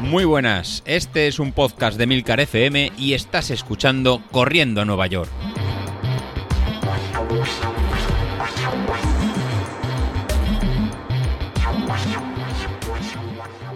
Muy buenas, este es un podcast de Milcar FM y estás escuchando Corriendo a Nueva York.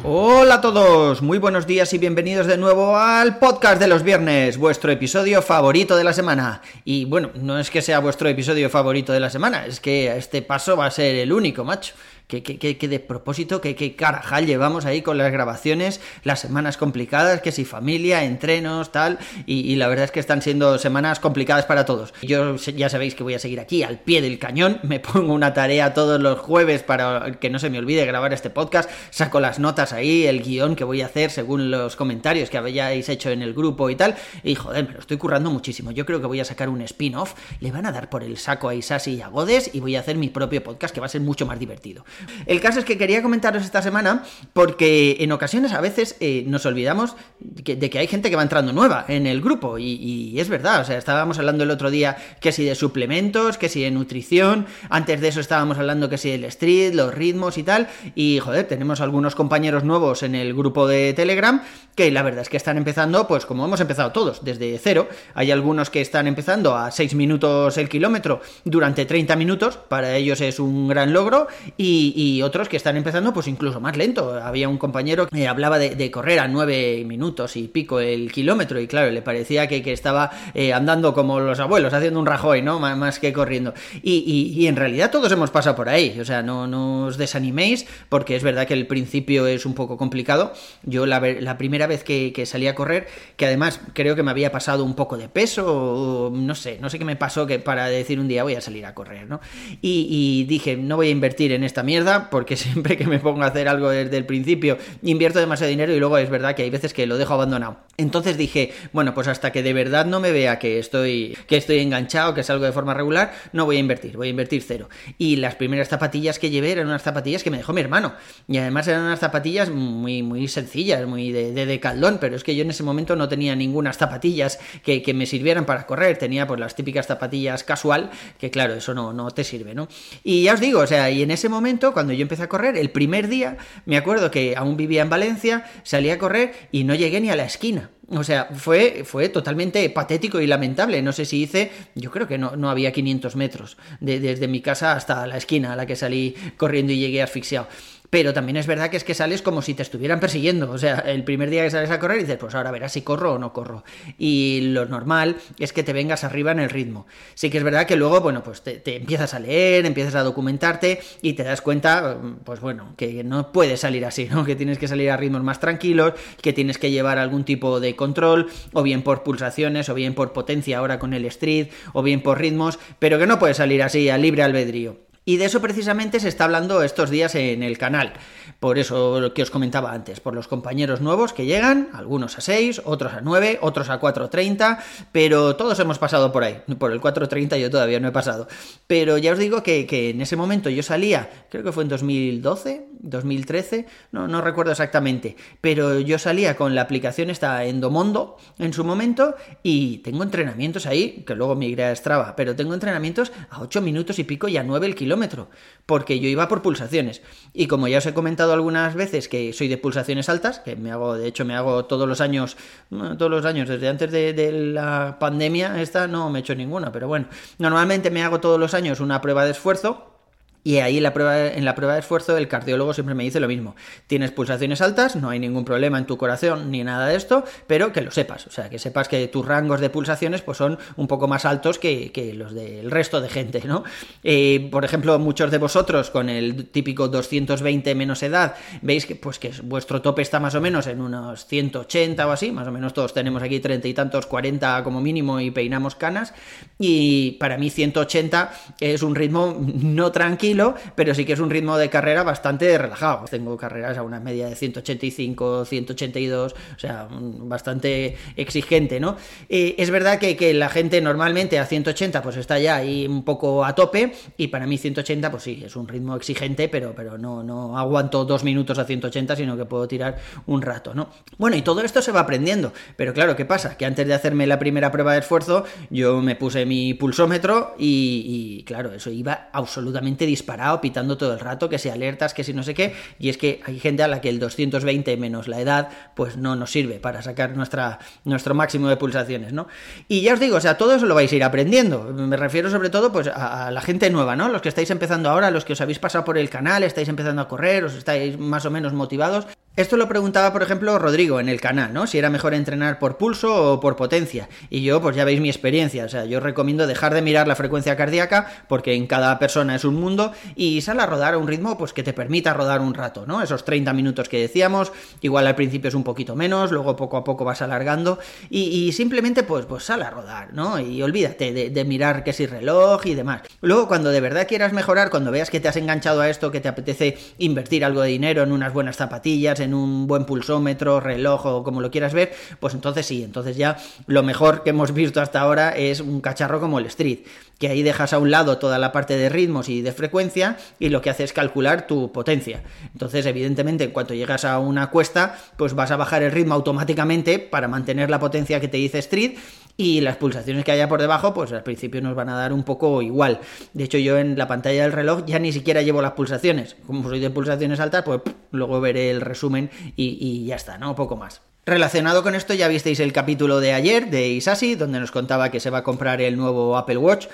Hola a todos, muy buenos días y bienvenidos de nuevo al podcast de los viernes, vuestro episodio favorito de la semana. Y bueno, no es que sea vuestro episodio favorito de la semana, es que este paso va a ser el único, macho que, de propósito, que, que carajal llevamos ahí con las grabaciones, las semanas complicadas, que si familia, entrenos, tal, y, la verdad es que están siendo semanas complicadas para todos. Yo ya sabéis que voy a seguir aquí al pie del cañón, me pongo una tarea todos los jueves para que no se me olvide grabar este podcast, saco las notas ahí, el guion que voy a hacer según los comentarios que habéis hecho en el grupo y tal, y joder, me lo estoy currando muchísimo. Yo creo que voy a sacar un spin-off, le van a dar por el saco a Isasi y a Godes y voy a hacer mi propio podcast que va a ser mucho más divertido. El caso es que quería comentaros esta semana porque en ocasiones a veces eh, nos olvidamos de que, hay gente que va entrando nueva en el grupo y, es verdad, o sea, estábamos hablando el otro día que si de suplementos, que si de nutrición, antes de eso estábamos hablando que si del street, los ritmos y tal, y joder, tenemos algunos compañeros nuevos en el grupo de Telegram que la verdad es que están empezando, pues como hemos empezado todos, desde cero, hay algunos que están empezando a 6 minutos el kilómetro durante 30 minutos, para ellos es un gran logro, y y otros que están empezando pues incluso más lento. Había un compañero que hablaba de, correr a nueve minutos y pico el kilómetro y claro, le parecía que, estaba eh, andando como los abuelos, haciendo un rajoy, ¿no? más que corriendo. Y, en realidad todos hemos pasado por ahí, o sea, no, no, os desaniméis porque es verdad que el principio es un poco complicado. Yo la, primera vez que, salí a correr, que además creo que me había pasado un poco de peso, no sé, no sé qué me pasó que para decir un día voy a salir a correr, ¿no? y dije, no voy a invertir en esta mierda, porque siempre que me pongo a hacer algo desde el principio invierto demasiado dinero y luego es verdad que hay veces que lo dejo abandonado. Entonces dije, bueno, pues hasta que de verdad no me vea que estoy, que estoy enganchado, que salgo de forma regular, no voy a invertir, voy a invertir cero. Y las primeras zapatillas que llevé eran unas zapatillas que me dejó mi hermano. Y además eran unas zapatillas muy, muy sencillas, muy de, de, caldón, pero es que yo en ese momento no tenía ninguna zapatillas que, que, me sirvieran para correr. Tenía pues las típicas zapatillas casual, que claro, eso no, no te sirve, ¿no? Y ya os digo, o sea, y en ese momento, cuando yo empecé a correr, el primer día, me acuerdo que aún vivía en Valencia, salí a correr y no llegué ni a la esquina. O sea, fue, fue totalmente patético y lamentable. No sé si hice, yo creo que no, no había 500 metros desde mi casa hasta la esquina a la que salí corriendo y llegué asfixiado pero también es verdad que es que sales como si te estuvieran persiguiendo. O sea, el primer día que sales a correr dices, pues ahora verás si corro o no corro. Y lo normal es que te vengas arriba en el ritmo. Sí que es verdad que luego, bueno, pues te, empiezas a leer, empiezas a documentarte y te das cuenta, pues bueno, que no puedes salir así, ¿no? Que tienes que salir a ritmos más tranquilos, que tienes que llevar algún tipo de control, o bien por pulsaciones, o bien por potencia ahora con el street, o bien por ritmos, pero que no puedes salir así a libre albedrío. Y de eso precisamente se está hablando estos días en el canal. Por eso que os comentaba antes, por los compañeros nuevos que llegan, algunos a 6, otros a 9, otros a 4.30, pero todos hemos pasado por ahí. Por el 4.30 yo todavía no he pasado. Pero ya os digo que, en ese momento yo salía, creo que fue en 2012, 2013, no, no recuerdo exactamente, pero yo salía con la aplicación esta Endomondo en su momento y tengo entrenamientos ahí, que luego migré a Strava, pero tengo entrenamientos a 8 minutos y pico y a 9 el kilómetro porque yo iba por pulsaciones. Y como ya os he comentado algunas veces que soy de pulsaciones altas, que me hago, de hecho me hago todos los años, todos los años, desde antes de, de la pandemia, esta no me he hecho ninguna, pero bueno, normalmente me hago todos los años una prueba de esfuerzo y ahí en la, prueba, en la prueba de esfuerzo el cardiólogo siempre me dice lo mismo. Tienes pulsaciones altas, no hay ningún problema en tu corazón ni nada de esto, pero que lo sepas. O sea, que sepas que tus rangos de pulsaciones pues, son un poco más altos que, los del resto de gente, ¿no? Eh, por ejemplo, muchos de vosotros con el típico 220 menos edad, veis que, pues, que vuestro tope está más o menos en unos 180 o así, más o menos todos tenemos aquí treinta y tantos, 40 como mínimo y peinamos canas. Y para mí 180 es un ritmo no tranquilo pero sí que es un ritmo de carrera bastante relajado. Tengo carreras a una media de 185, 182, o sea, bastante exigente, ¿no? Eh, es verdad que, que, la gente normalmente a 180 pues está ya ahí un poco a tope y para mí 180 pues sí, es un ritmo exigente, pero, pero no, no aguanto dos minutos a 180, sino que puedo tirar un rato, ¿no? Bueno, y todo esto se va aprendiendo, pero claro, ¿qué pasa? Que antes de hacerme la primera prueba de esfuerzo, yo me puse mi pulsómetro y, y claro, eso iba absolutamente disparado disparado, pitando todo el rato, que si alertas, que si no sé qué, y es que hay gente a la que el 220 menos la edad, pues no nos sirve para sacar nuestra, nuestro máximo de pulsaciones, ¿no? Y ya os digo, o sea, todo eso lo vais a ir aprendiendo. Me refiero sobre todo pues a, la gente nueva, ¿no? Los que estáis empezando ahora, los que os habéis pasado por el canal, estáis empezando a correr, os estáis más o menos motivados. Esto lo preguntaba, por ejemplo, Rodrigo en el canal, ¿no? Si era mejor entrenar por pulso o por potencia. Y yo, pues ya veis mi experiencia. O sea, yo recomiendo dejar de mirar la frecuencia cardíaca, porque en cada persona es un mundo, y sal a rodar a un ritmo pues que te permita rodar un rato, ¿no? Esos 30 minutos que decíamos, igual al principio es un poquito menos, luego poco a poco vas alargando, y, simplemente pues, pues sal a rodar, ¿no? Y olvídate de, de mirar que si reloj y demás. Luego, cuando de verdad quieras mejorar, cuando veas que te has enganchado a esto, que te apetece invertir algo de dinero en unas buenas zapatillas, en un buen pulsómetro, reloj o como lo quieras ver, pues entonces sí, entonces ya lo mejor que hemos visto hasta ahora es un cacharro como el Street, que ahí dejas a un lado toda la parte de ritmos y de frecuencia y lo que hace es calcular tu potencia. Entonces, evidentemente, en cuanto llegas a una cuesta, pues vas a bajar el ritmo automáticamente para mantener la potencia que te dice Street y las pulsaciones que haya por debajo, pues al principio nos van a dar un poco igual. De hecho, yo en la pantalla del reloj ya ni siquiera llevo las pulsaciones. Como soy de pulsaciones altas, pues luego veré el resumen y, ya está, ¿no? Poco más. Relacionado con esto, ya visteis el capítulo de ayer de Isasi, donde nos contaba que se va a comprar el nuevo Apple Watch.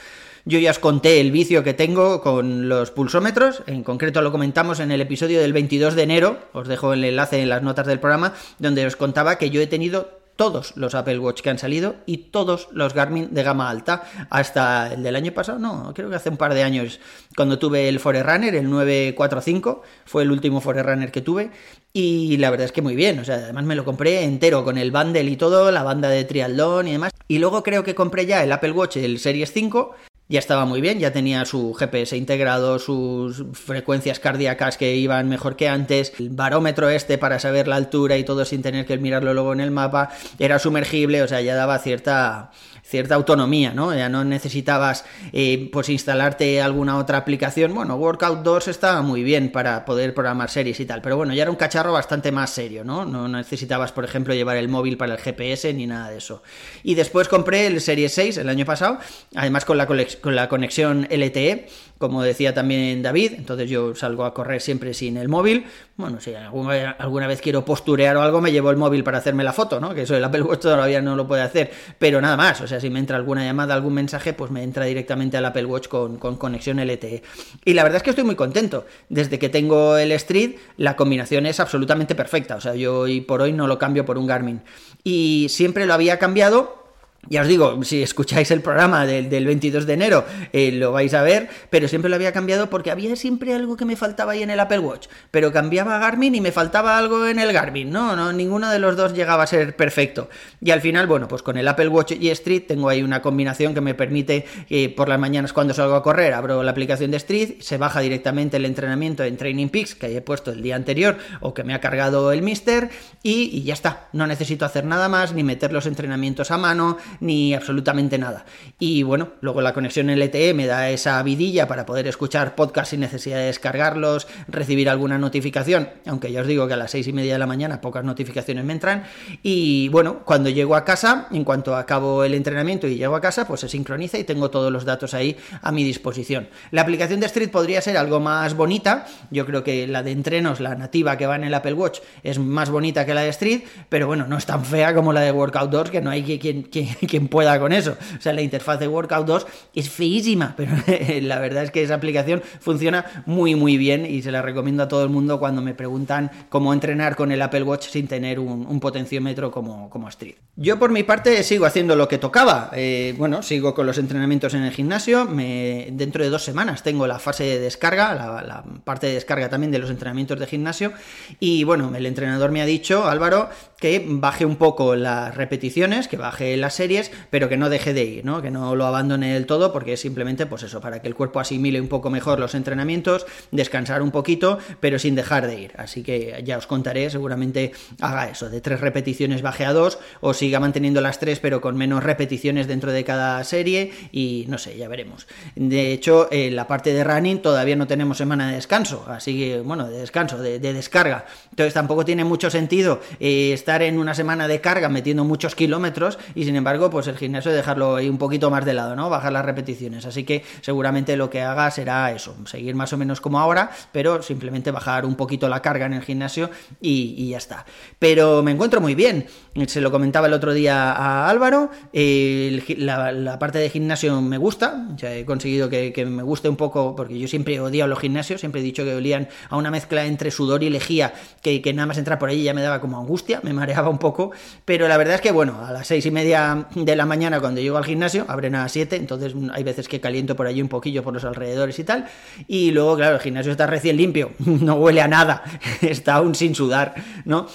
Yo ya os conté el vicio que tengo con los pulsómetros, en concreto lo comentamos en el episodio del 22 de enero, os dejo el enlace en las notas del programa, donde os contaba que yo he tenido todos los Apple Watch que han salido y todos los Garmin de gama alta, hasta el del año pasado, no, creo que hace un par de años, cuando tuve el Forerunner, el 945, fue el último Forerunner que tuve, y la verdad es que muy bien, o sea, además me lo compré entero con el bundle y todo, la banda de triatlón y demás, y luego creo que compré ya el Apple Watch, el Series 5, ya estaba muy bien, ya tenía su GPS integrado, sus frecuencias cardíacas que iban mejor que antes, el barómetro este para saber la altura y todo sin tener que mirarlo luego en el mapa, era sumergible, o sea, ya daba cierta cierta autonomía, ¿no? Ya no necesitabas eh, pues instalarte alguna otra aplicación. Bueno, Workout 2 estaba muy bien para poder programar series y tal, pero bueno, ya era un cacharro bastante más serio, ¿no? No necesitabas, por ejemplo, llevar el móvil para el GPS ni nada de eso. Y después compré el Series 6 el año pasado, además con la, con la conexión LTE, como decía también David, entonces yo salgo a correr siempre sin el móvil. Bueno, si alguna, alguna vez quiero posturear o algo, me llevo el móvil para hacerme la foto, ¿no? Que eso el Apple Watch todavía no lo puede hacer, pero nada más, o sea, si me entra alguna llamada, algún mensaje, pues me entra directamente al Apple Watch con, conexión LTE. Y la verdad es que estoy muy contento. Desde que tengo el Street, la combinación es absolutamente perfecta. O sea, yo hoy por hoy no lo cambio por un Garmin. Y siempre lo había cambiado ya os digo, si escucháis el programa del, 22 de enero, eh, lo vais a ver, pero siempre lo había cambiado porque había siempre algo que me faltaba ahí en el Apple Watch. Pero cambiaba a Garmin y me faltaba algo en el Garmin. No, no, ninguno de los dos llegaba a ser perfecto. Y al final, bueno, pues con el Apple Watch y Street tengo ahí una combinación que me permite que por las mañanas cuando salgo a correr, abro la aplicación de Street, se baja directamente el entrenamiento en Training Peaks que he puesto el día anterior o que me ha cargado el Mister y, y ya está. No necesito hacer nada más, ni meter los entrenamientos a mano, ni absolutamente nada. Y bueno, luego la conexión LTE me da esa vidilla para poder escuchar podcast sin necesidad de descargarlos, recibir alguna notificación, aunque ya os digo que a las seis y media de la mañana pocas notificaciones me entran. Y bueno, cuando llego a casa, en cuanto acabo el entrenamiento y llego a casa, pues se sincroniza y tengo todos los datos ahí a mi disposición. La aplicación de Street podría ser algo más bonita, yo creo que la de entrenos, la nativa que va en el Apple Watch, es más bonita que la de Street, pero bueno, no es tan fea como la de Workout 2, que no hay quien, quien, quien pueda con eso. O sea, la interfaz de Workout 2 es feísima, pero la verdad es que esa aplicación funciona muy, muy bien y se la recomiendo a todo el mundo cuando me preguntan cómo entrenar con el Apple Watch sin tener un, potenciómetro como, como Street. Yo, por mi parte, sigo haciendo lo que tocaba. Eh, bueno, sigo con los entrenamientos en el gimnasio. Dentro de dos semanas tengo la fase de descarga, la parte de descarga también de los entrenamientos de gimnasio. Y bueno, el entrenador me ha dicho, Álvaro, que baje un poco las repeticiones, que baje las series, pero que no deje de ir, ¿no? Que no lo abandone del todo, porque es simplemente, pues eso, para que el cuerpo asimile un poco mejor los entrenamientos, descansar un poquito, pero sin dejar de ir. Así que ya os contaré, seguramente haga eso, de tres repeticiones baje a dos, o siga manteniendo las tres, pero con menos repeticiones dentro de cada serie, y no sé, ya veremos. De hecho, en la parte de running todavía no tenemos semana de descanso, así que, bueno, de descanso, de, descarga. Entonces tampoco tiene mucho sentido eh, estar en una semana de carga metiendo muchos kilómetros y sin embargo, pues el gimnasio dejarlo ahí un poquito más de lado, ¿no? Bajar las repeticiones. Así que seguramente lo que haga será eso, seguir más o menos como ahora, pero simplemente bajar un poquito la carga en el gimnasio y, ya está. Pero me encuentro muy bien. Se lo comentaba el otro día a Álvaro. la, parte de gimnasio me gusta. Ya he conseguido que, me guste un poco, porque yo siempre he odiado los gimnasios, siempre he dicho que olían a una mezcla entre sudor y lejía, que, que nada más entrar por ahí ya me daba como angustia, mareaba un poco. Pero la verdad es que, bueno, a las seis y media de la mañana cuando llego al gimnasio, abren a las siete, entonces hay veces que caliento por allí un poquillo por los alrededores y tal. Y luego, claro, el gimnasio está recién limpio, no huele a nada, está aún sin sudar, ¿no?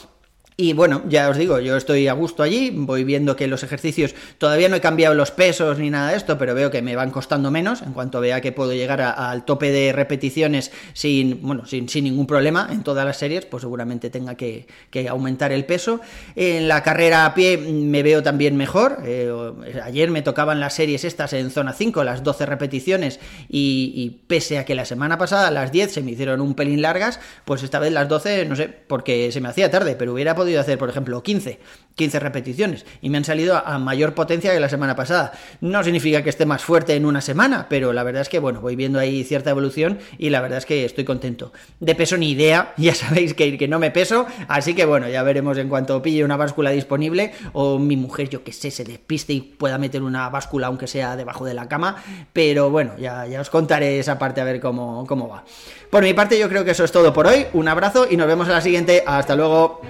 Y bueno, ya os digo, yo estoy a gusto allí, voy viendo que los ejercicios, todavía no he cambiado los pesos ni nada de esto, pero veo que me van costando menos, en cuanto vea que puedo llegar al tope de repeticiones sin, bueno, sin, sin, ningún problema en todas las series, pues seguramente tenga que, aumentar el peso. En la carrera a pie me veo también mejor, eh, ayer me tocaban las series estas en zona 5, las 12 repeticiones, y, y, pese a que la semana pasada las 10 se me hicieron un pelín largas, pues esta vez las 12, no sé, porque se me hacía tarde, pero hubiera podido hacer, por ejemplo, 15, 15 repeticiones y me han salido a mayor potencia que la semana pasada. No significa que esté más fuerte en una semana, pero la verdad es que, bueno, voy viendo ahí cierta evolución y la verdad es que estoy contento. De peso ni idea, ya sabéis que, que no me peso, así que bueno, ya veremos en cuanto pille una báscula disponible o mi mujer, yo que sé, se despiste y pueda meter una báscula aunque sea debajo de la cama, pero bueno, ya, ya os contaré esa parte a ver cómo, cómo va. Por mi parte yo creo que eso es todo por hoy, un abrazo y nos vemos en la siguiente, hasta luego.